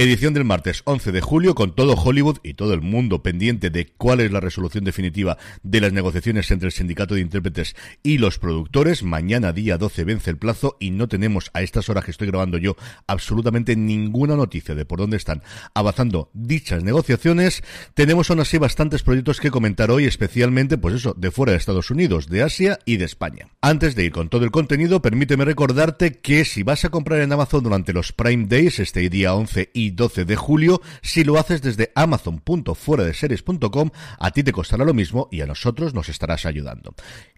Edición del martes 11 de julio con todo Hollywood y todo el mundo pendiente de cuál es la resolución definitiva de las negociaciones entre el sindicato de intérpretes y los productores. Mañana día 12 vence el plazo y no tenemos a estas horas que estoy grabando yo absolutamente ninguna noticia de por dónde están avanzando dichas negociaciones. Tenemos aún así bastantes proyectos que comentar hoy, especialmente pues eso, de fuera de Estados Unidos, de Asia y de España. Antes de ir con todo el contenido, permíteme recordarte que si vas a comprar en Amazon durante los Prime Days, este día 11 y 12 de julio. Si lo haces desde amazon.fueradeseries.com, a ti te costará lo mismo y a nosotros nos estarás ayudando.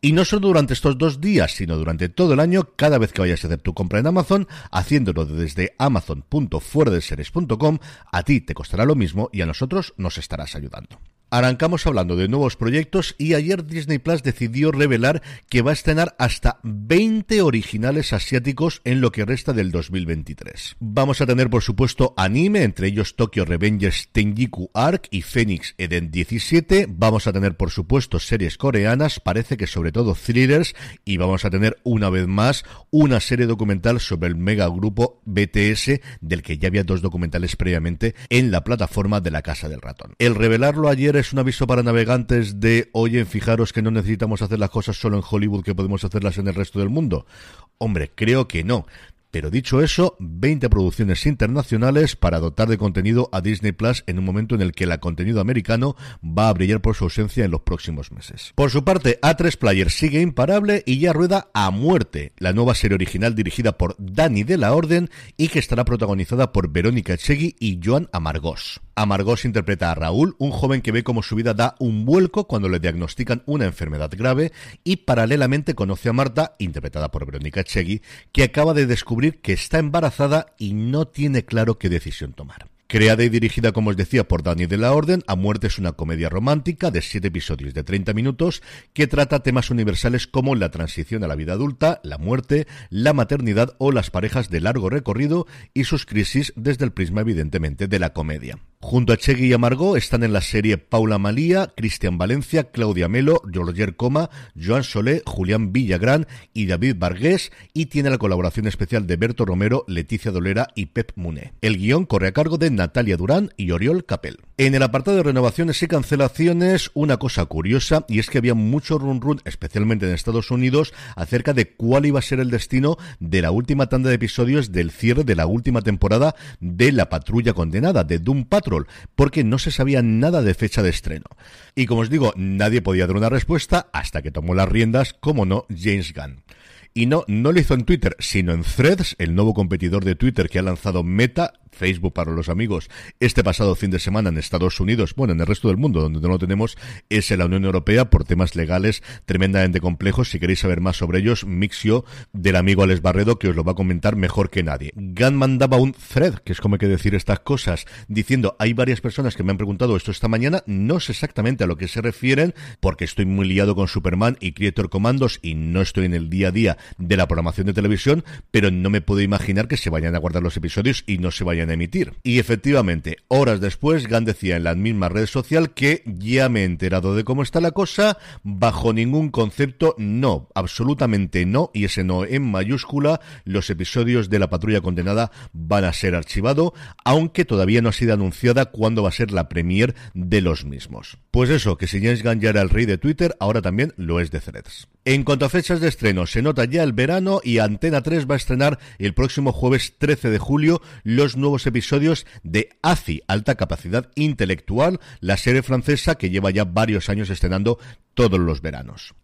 Y no solo durante estos dos días, sino durante todo el año, cada vez que vayas a hacer tu compra en Amazon, haciéndolo desde amazon.fueradeseries.com, a ti te costará lo mismo y a nosotros nos estarás ayudando. Arrancamos hablando de nuevos proyectos y ayer Disney Plus decidió revelar que va a estrenar hasta 20 originales asiáticos en lo que resta del 2023. Vamos a tener por supuesto anime, entre ellos Tokyo Revengers Tenjiku Arc y Phoenix Eden 17. Vamos a tener por supuesto series coreanas, parece que sobre todo thrillers y vamos a tener una vez más una serie documental sobre el mega grupo BTS del que ya había dos documentales previamente en la plataforma de la Casa del Ratón. El revelarlo ayer es un aviso para navegantes de, oye, fijaros que no necesitamos hacer las cosas solo en Hollywood, que podemos hacerlas en el resto del mundo? Hombre, creo que no. Pero dicho eso, 20 producciones internacionales para dotar de contenido a Disney Plus en un momento en el que el contenido americano va a brillar por su ausencia en los próximos meses. Por su parte, A3 Player sigue imparable y ya rueda a muerte, la nueva serie original dirigida por Dani de la Orden y que estará protagonizada por Verónica Chegui y Joan Amargós. Amargós interpreta a Raúl, un joven que ve cómo su vida da un vuelco cuando le diagnostican una enfermedad grave y paralelamente conoce a Marta, interpretada por Verónica Chegui, que acaba de descubrir que está embarazada y no tiene claro qué decisión tomar. Creada y dirigida, como os decía, por Dani de la Orden, A Muerte es una comedia romántica de siete episodios de 30 minutos que trata temas universales como la transición a la vida adulta, la muerte, la maternidad o las parejas de largo recorrido y sus crisis desde el prisma, evidentemente, de la comedia. Junto a Chegui y Amargo están en la serie Paula Malía, Cristian Valencia, Claudia Melo, Roger Coma, Joan Solé, Julián Villagrán y David Vargués y tiene la colaboración especial de Berto Romero, Leticia Dolera y Pep Muné. El guion corre a cargo de Natalia Durán y Oriol Capel. En el apartado de renovaciones y cancelaciones, una cosa curiosa y es que había mucho run run, especialmente en Estados Unidos, acerca de cuál iba a ser el destino de la última tanda de episodios del cierre de la última temporada de La Patrulla Condenada, de Doom Patrol porque no se sabía nada de fecha de estreno. Y como os digo, nadie podía dar una respuesta hasta que tomó las riendas, como no, James Gunn. Y no, no lo hizo en Twitter, sino en Threads, el nuevo competidor de Twitter que ha lanzado Meta, Facebook para los amigos, este pasado fin de semana en Estados Unidos, bueno, en el resto del mundo, donde no lo tenemos, es en la Unión Europea por temas legales tremendamente complejos. Si queréis saber más sobre ellos, Mixio del amigo Alex Barredo, que os lo va a comentar mejor que nadie. Gunn mandaba un thread, que es como hay que decir estas cosas, diciendo, hay varias personas que me han preguntado esto esta mañana, no sé exactamente a lo que se refieren, porque estoy muy liado con Superman y Creator Commandos y no estoy en el día a día de la programación de televisión, pero no me puedo imaginar que se vayan a guardar los episodios y no se vayan emitir. Y efectivamente, horas después, Gan decía en la misma red social que ya me he enterado de cómo está la cosa, bajo ningún concepto, no, absolutamente no, y ese no en mayúscula, los episodios de la patrulla condenada van a ser archivados, aunque todavía no ha sido anunciada cuándo va a ser la premier de los mismos. Pues eso, que si James Gunn ya era el rey de Twitter, ahora también lo es de Threads. En cuanto a fechas de estreno, se nota ya el verano y Antena 3 va a estrenar el próximo jueves 13 de julio los nuevos episodios de ACI, Alta Capacidad Intelectual, la serie francesa que lleva ya varios años estrenando todos los veranos.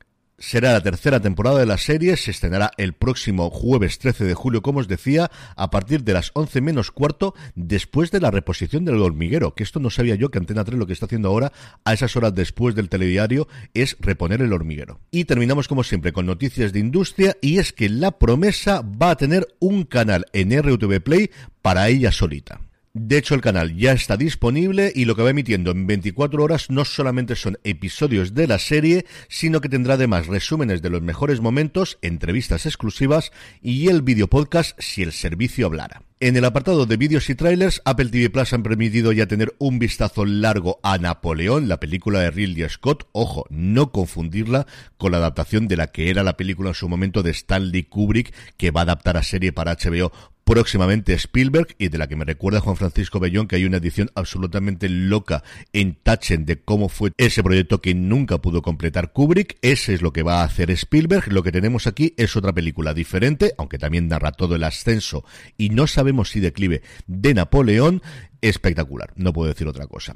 Será la tercera temporada de la serie, se estrenará el próximo jueves 13 de julio, como os decía, a partir de las 11 menos cuarto, después de la reposición del hormiguero, que esto no sabía yo que Antena 3 lo que está haciendo ahora, a esas horas después del telediario, es reponer el hormiguero. Y terminamos como siempre con noticias de industria, y es que La Promesa va a tener un canal en RTV Play para ella solita. De hecho, el canal ya está disponible y lo que va emitiendo en 24 horas no solamente son episodios de la serie, sino que tendrá además resúmenes de los mejores momentos, entrevistas exclusivas y el video podcast si el servicio hablara. En el apartado de vídeos y trailers, Apple TV Plus han permitido ya tener un vistazo largo a Napoleón, la película de Ridley Scott. Ojo, no confundirla con la adaptación de la que era la película en su momento de Stanley Kubrick, que va a adaptar a serie para HBO próximamente Spielberg y de la que me recuerda Juan Francisco Bellón que hay una edición absolutamente loca en Tachen de cómo fue ese proyecto que nunca pudo completar Kubrick. Ese es lo que va a hacer Spielberg. Lo que tenemos aquí es otra película diferente, aunque también narra todo el ascenso y no sabemos si declive de Napoleón. Espectacular, no puedo decir otra cosa.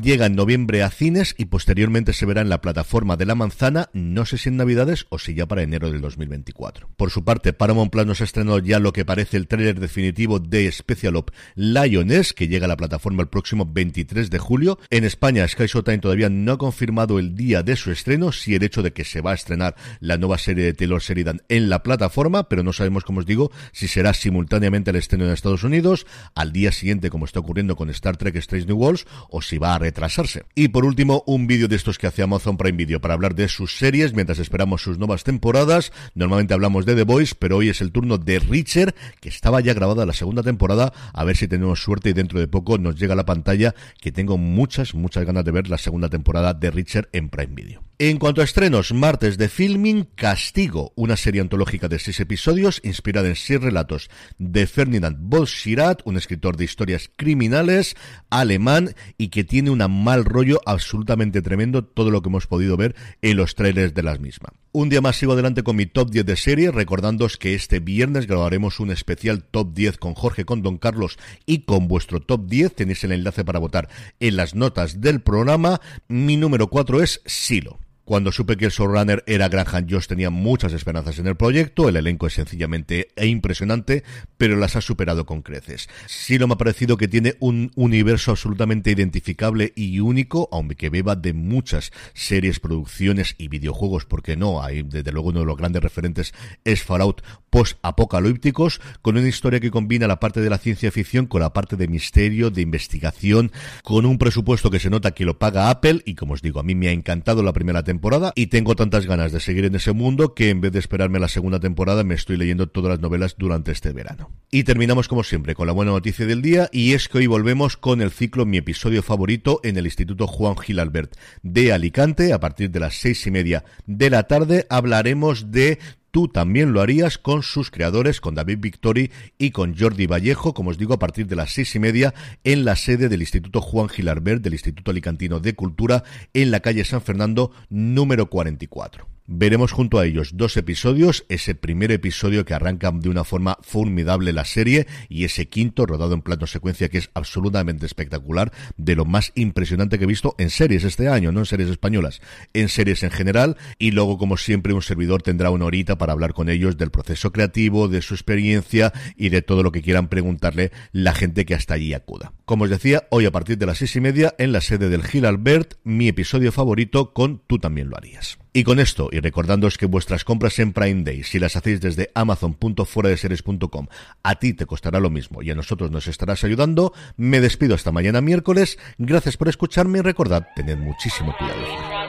Llega en noviembre a cines y posteriormente se verá en la plataforma de la manzana, no sé si en Navidades o si ya para enero del 2024. Por su parte, Paramount Plus nos estrenó ya lo que parece el tráiler definitivo de Special Op Lioness, que llega a la plataforma el próximo 23 de julio. En España, Sky Showtime todavía no ha confirmado el día de su estreno, si el hecho de que se va a estrenar la nueva serie de Taylor Sheridan en la plataforma, pero no sabemos, como os digo, si será simultáneamente el estreno en Estados Unidos, al día siguiente, como está ocurriendo con Star Trek Strange New Worlds, o si va a retrasarse. Y por último, un vídeo de estos que hace Amazon Prime Video para hablar de sus series mientras esperamos sus nuevas temporadas. Normalmente hablamos de The Voice, pero hoy es el turno de Richard, que estaba ya grabada la segunda temporada. A ver si tenemos suerte y dentro de poco nos llega a la pantalla, que tengo muchas, muchas ganas de ver la segunda temporada de Richard en Prime Video. En cuanto a estrenos, martes de filming, Castigo, una serie antológica de seis episodios inspirada en seis relatos de Ferdinand Bolschirat, un escritor de historias criminales alemán y que tiene un mal rollo absolutamente tremendo todo lo que hemos podido ver en los trailers de las mismas. Un día más sigo adelante con mi top 10 de serie, recordándoos que este viernes grabaremos un especial top 10 con Jorge, con Don Carlos y con vuestro top 10. Tenéis el enlace para votar en las notas del programa. Mi número 4 es Silo. Cuando supe que el showrunner era Graham Josh tenía muchas esperanzas en el proyecto, el elenco es sencillamente e impresionante, pero las ha superado con creces. Sí lo me ha parecido que tiene un universo absolutamente identificable y único, aunque beba de muchas series, producciones y videojuegos, porque no, hay desde luego uno de los grandes referentes es Fallout post-apocalípticos, con una historia que combina la parte de la ciencia ficción con la parte de misterio, de investigación, con un presupuesto que se nota que lo paga Apple, y como os digo, a mí me ha encantado la primera temporada y tengo tantas ganas de seguir en ese mundo que en vez de esperarme la segunda temporada me estoy leyendo todas las novelas durante este verano. Y terminamos como siempre con la buena noticia del día y es que hoy volvemos con el ciclo Mi episodio favorito en el Instituto Juan Gil Albert de Alicante. A partir de las seis y media de la tarde hablaremos de Tú también lo harías con sus creadores, con David Victori y con Jordi Vallejo, como os digo, a partir de las seis y media en la sede del Instituto Juan Gilarbert, del Instituto Alicantino de Cultura, en la calle San Fernando, número 44. Veremos junto a ellos dos episodios, ese primer episodio que arranca de una forma formidable la serie y ese quinto rodado en plano secuencia que es absolutamente espectacular, de lo más impresionante que he visto en series este año, no en series españolas, en series en general y luego como siempre un servidor tendrá una horita para hablar con ellos del proceso creativo, de su experiencia y de todo lo que quieran preguntarle la gente que hasta allí acuda. Como os decía, hoy a partir de las seis y media en la sede del Gil Albert, mi episodio favorito con Tú también lo harías. Y con esto, y recordándoos que vuestras compras en Prime Day, si las hacéis desde amazon.fueradeseries.com, a ti te costará lo mismo y a nosotros nos estarás ayudando, me despido hasta mañana miércoles. Gracias por escucharme y recordad, tened muchísimo cuidado.